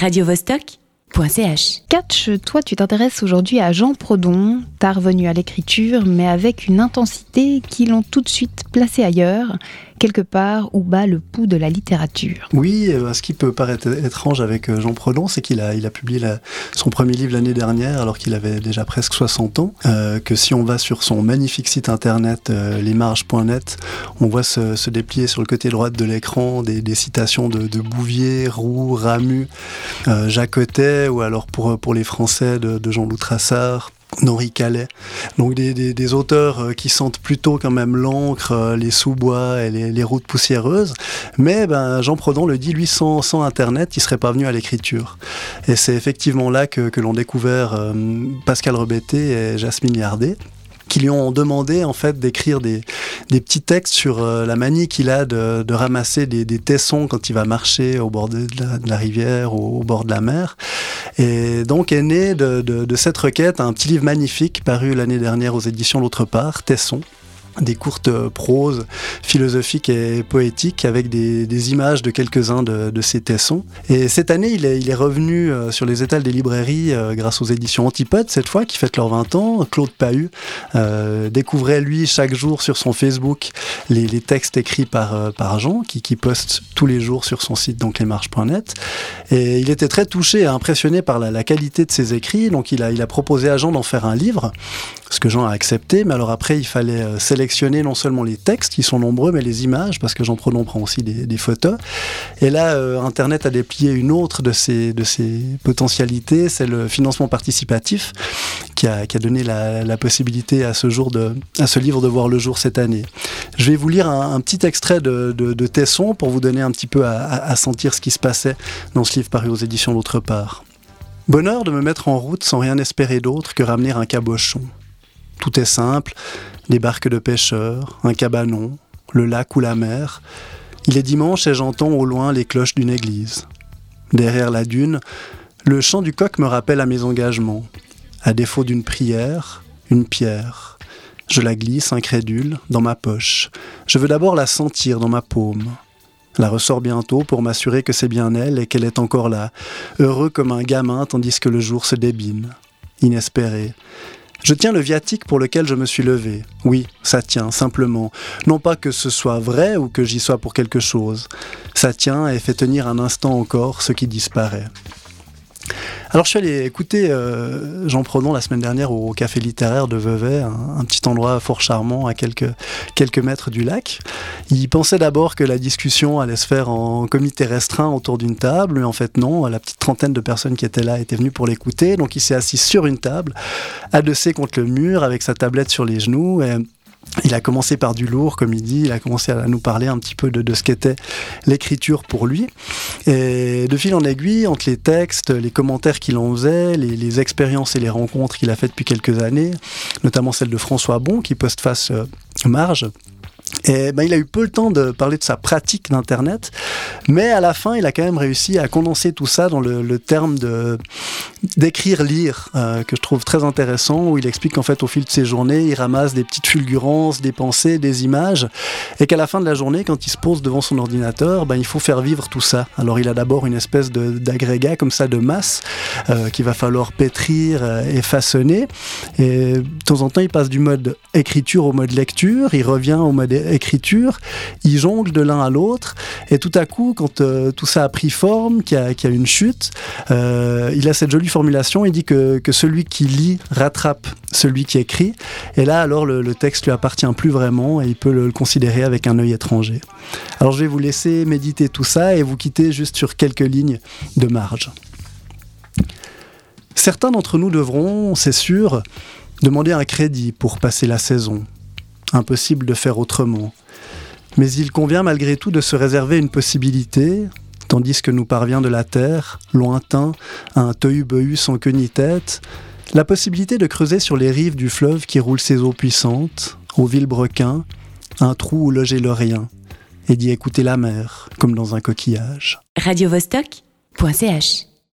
radiovostok.ch. Catch, toi tu t'intéresses aujourd'hui à Jean Prodon, t'as revenu à l'écriture mais avec une intensité qui l'ont tout de suite placé ailleurs quelque part où bat le pouls de la littérature. Oui, euh, ce qui peut paraître étrange avec euh, Jean Prodon, c'est qu'il a, il a publié son premier livre l'année dernière alors qu'il avait déjà presque 60 ans, euh, que si on va sur son magnifique site internet lesmarges.net, on voit se, déplier sur le côté droit de l'écran des, citations de, Bouvier, Roux, Ramu, Jacotet, ou alors pour, pour les Français de, de Jean-Loup Trassard, d'Henri Calais. Donc des, auteurs euh, qui sentent plutôt quand même l'encre, euh, les sous-bois et les, routes poussiéreuses. Mais ben, Jean Prodon le dit, lui, sans, Internet, il serait pas venu à l'écriture. Et c'est effectivement là que, l'ont découvert euh, Pascal Rebetté et Jasmine Yardet qui lui ont demandé en fait d'écrire des, petits textes sur euh, la manie qu'il a de, ramasser des, tessons quand il va marcher au bord de la, rivière ou au bord de la mer. Et donc est né de, cette requête un petit livre magnifique paru l'année dernière aux éditions L'autre part, Tesson des courtes proses philosophiques et poétiques avec des, images de quelques-uns de, de, ces tessons. Et cette année, il est, revenu euh, sur les étals des librairies euh, grâce aux éditions Antipode, cette fois, qui fêtent leurs 20 ans. Claude Pahu euh, découvrait, lui, chaque jour sur son Facebook les, textes écrits par, par Jean, qui, poste tous les jours sur son site, donc lesmarches.net. Et il était très touché et impressionné par la, qualité de ses écrits, donc il a, il a proposé à Jean d'en faire un livre, ce que Jean a accepté, mais alors après, il fallait non seulement les textes, qui sont nombreux, mais les images, parce que Jean Prodon prend aussi des, photos. Et là, euh, Internet a déplié une autre de ses, de ses potentialités, c'est le financement participatif, qui a, qui a donné la, possibilité à ce, jour de, à ce livre de voir le jour cette année. Je vais vous lire un, petit extrait de, de, Tesson pour vous donner un petit peu à, sentir ce qui se passait dans ce livre paru aux éditions L'autre part. Bonheur de me mettre en route sans rien espérer d'autre que ramener un cabochon. Tout est simple, des barques de pêcheurs, un cabanon, le lac ou la mer. Il est dimanche et j'entends au loin les cloches d'une église. Derrière la dune, le chant du coq me rappelle à mes engagements. À défaut d'une prière, une pierre. Je la glisse, incrédule, dans ma poche. Je veux d'abord la sentir dans ma paume. La ressort bientôt pour m'assurer que c'est bien elle et qu'elle est encore là, heureux comme un gamin tandis que le jour se débine. Inespéré, je tiens le viatique pour lequel je me suis levé. Oui, ça tient, simplement. Non pas que ce soit vrai ou que j'y sois pour quelque chose. Ça tient et fait tenir un instant encore ce qui disparaît. Alors je suis allé écouter euh, Jean Pronon la semaine dernière au Café littéraire de Vevey, un, petit endroit fort charmant à quelques, quelques mètres du lac. Il pensait d'abord que la discussion allait se faire en comité restreint autour d'une table, mais en fait non, la petite trentaine de personnes qui étaient là étaient venues pour l'écouter, donc il s'est assis sur une table, adossé contre le mur avec sa tablette sur les genoux et il a commencé par du lourd, comme il dit, il a commencé à nous parler un petit peu de, ce qu'était l'écriture pour lui. Et de fil en aiguille, entre les textes, les commentaires qu'il en faisait, les, expériences et les rencontres qu'il a faites depuis quelques années, notamment celle de François Bon, qui postface euh, Marge, et ben, il a eu peu le temps de parler de sa pratique d'Internet, mais à la fin, il a quand même réussi à condenser tout ça dans le, terme d'écrire lire, euh, que je trouve très intéressant, où il explique qu'en fait, au fil de ses journées, il ramasse des petites fulgurances, des pensées, des images, et qu'à la fin de la journée, quand il se pose devant son ordinateur, ben, il faut faire vivre tout ça. Alors, il a d'abord une espèce d'agrégat comme ça de masse euh, qu'il va falloir pétrir euh, et façonner, et de temps en temps, il passe du mode écriture au mode lecture, il revient au mode écriture, il jongle de l'un à l'autre, et tout à coup, quand euh, tout ça a pris forme, qu'il y, a une chute, euh, il a cette jolie formulation, il dit que, celui qui lit rattrape celui qui écrit, et là alors le, texte lui appartient plus vraiment, et il peut le, considérer avec un œil étranger. Alors je vais vous laisser méditer tout ça, et vous quitter juste sur quelques lignes de marge. Certains d'entre nous devront, c'est sûr, demander un crédit pour passer la saison, impossible de faire autrement. Mais il convient malgré tout de se réserver une possibilité, tandis que nous parvient de la terre, lointain, un tohu-bohu sans queue ni tête, la possibilité de creuser sur les rives du fleuve qui roule ses eaux puissantes, au vilebrequin, un trou où loger le rien, et d'y écouter la mer, comme dans un coquillage. Radio